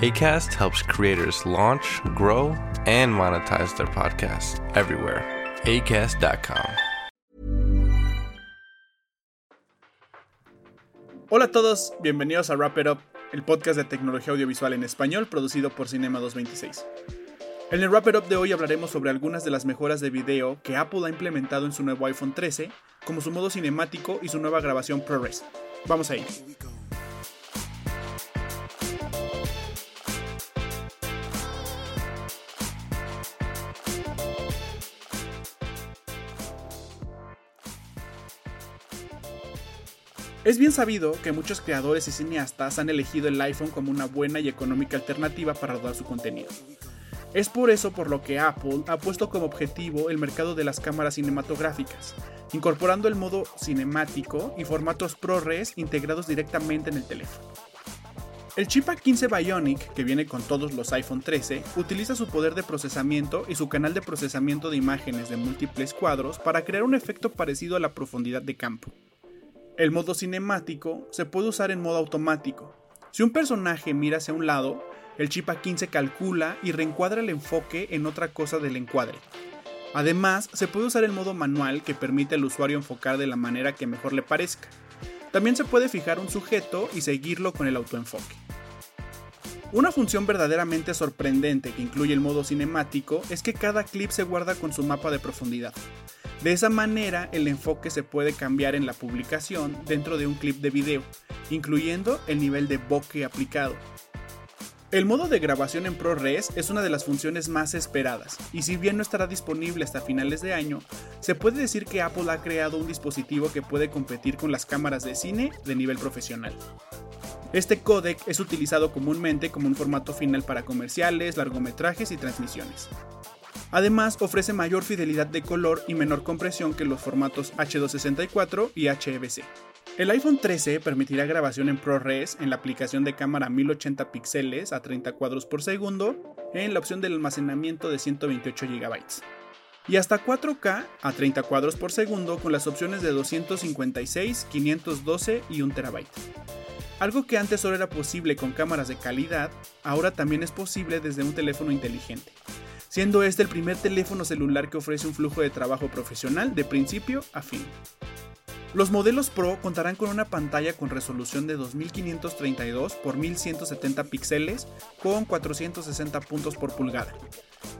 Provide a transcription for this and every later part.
ACAST helps creators launch, grow, and monetize their podcasts everywhere. ACAST.com. Hola a todos, bienvenidos a Wrap It Up, el podcast de tecnología audiovisual en español producido por Cinema 226. En el Wrap It Up de hoy hablaremos sobre algunas de las mejoras de video que Apple ha implementado en su nuevo iPhone 13, como su modo cinemático y su nueva grabación ProRes. Vamos a ir. Es bien sabido que muchos creadores y cineastas han elegido el iPhone como una buena y económica alternativa para rodar su contenido. Es por eso por lo que Apple ha puesto como objetivo el mercado de las cámaras cinematográficas, incorporando el modo cinemático y formatos ProRes integrados directamente en el teléfono. El chip A15 Bionic, que viene con todos los iPhone 13, utiliza su poder de procesamiento y su canal de procesamiento de imágenes de múltiples cuadros para crear un efecto parecido a la profundidad de campo. El modo cinemático se puede usar en modo automático. Si un personaje mira hacia un lado, el chip A15 calcula y reencuadra el enfoque en otra cosa del encuadre. Además, se puede usar el modo manual que permite al usuario enfocar de la manera que mejor le parezca. También se puede fijar un sujeto y seguirlo con el autoenfoque. Una función verdaderamente sorprendente que incluye el modo cinemático es que cada clip se guarda con su mapa de profundidad. De esa manera, el enfoque se puede cambiar en la publicación dentro de un clip de video, incluyendo el nivel de bokeh aplicado. El modo de grabación en ProRes es una de las funciones más esperadas, y si bien no estará disponible hasta finales de año, se puede decir que Apple ha creado un dispositivo que puede competir con las cámaras de cine de nivel profesional. Este codec es utilizado comúnmente como un formato final para comerciales, largometrajes y transmisiones. Además, ofrece mayor fidelidad de color y menor compresión que los formatos H264 y HEVC. El iPhone 13 permitirá grabación en ProRes en la aplicación de cámara 1080 píxeles a 30 cuadros por segundo en la opción del almacenamiento de 128 GB. Y hasta 4K a 30 cuadros por segundo con las opciones de 256, 512 y 1 TB. Algo que antes solo era posible con cámaras de calidad, ahora también es posible desde un teléfono inteligente siendo este el primer teléfono celular que ofrece un flujo de trabajo profesional de principio a fin. Los modelos Pro contarán con una pantalla con resolución de 2532 x 1170 píxeles con 460 puntos por pulgada.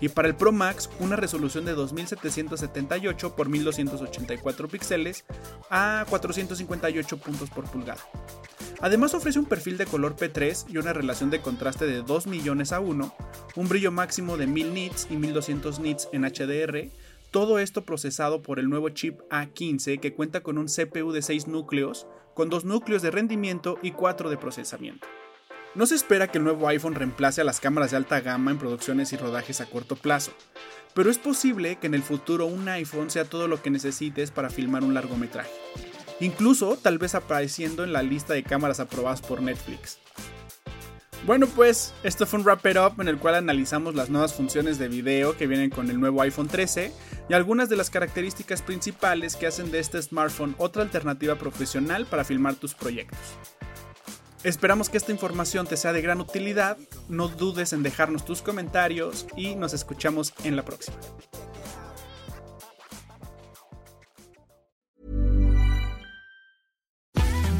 Y para el Pro Max, una resolución de 2778 x 1284 píxeles a 458 puntos por pulgada. Además ofrece un perfil de color P3 y una relación de contraste de 2 millones a 1, un brillo máximo de 1000 nits y 1200 nits en HDR, todo esto procesado por el nuevo chip A15 que cuenta con un CPU de 6 núcleos, con 2 núcleos de rendimiento y 4 de procesamiento. No se espera que el nuevo iPhone reemplace a las cámaras de alta gama en producciones y rodajes a corto plazo, pero es posible que en el futuro un iPhone sea todo lo que necesites para filmar un largometraje incluso tal vez apareciendo en la lista de cámaras aprobadas por Netflix. Bueno pues, esto fue un Wrap It Up en el cual analizamos las nuevas funciones de video que vienen con el nuevo iPhone 13 y algunas de las características principales que hacen de este smartphone otra alternativa profesional para filmar tus proyectos. Esperamos que esta información te sea de gran utilidad, no dudes en dejarnos tus comentarios y nos escuchamos en la próxima.